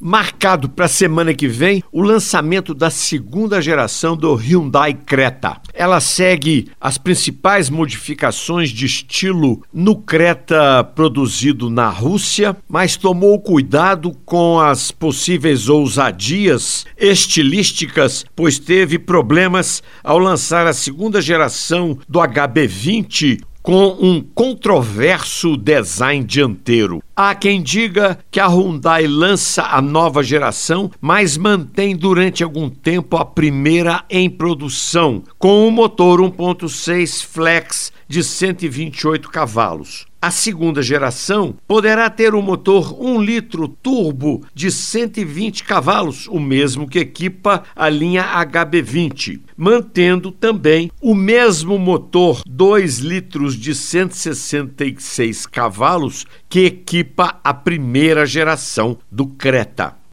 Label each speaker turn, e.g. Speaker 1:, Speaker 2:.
Speaker 1: marcado para a semana que vem o lançamento da segunda geração do Hyundai Creta. Ela segue as principais modificações de estilo no Creta produzido na Rússia, mas tomou cuidado com as possíveis ousadias estilísticas, pois teve problemas ao lançar a segunda geração do HB20 com um controverso design dianteiro. Há quem diga que a Hyundai lança a nova geração, mas mantém durante algum tempo a primeira em produção, com um motor 1.6 flex de 128 cavalos. A segunda geração poderá ter um motor 1 litro turbo de 120 cavalos, o mesmo que equipa a linha HB20, mantendo também o mesmo motor 2 litros de 166 cavalos que equipa a primeira geração do Creta.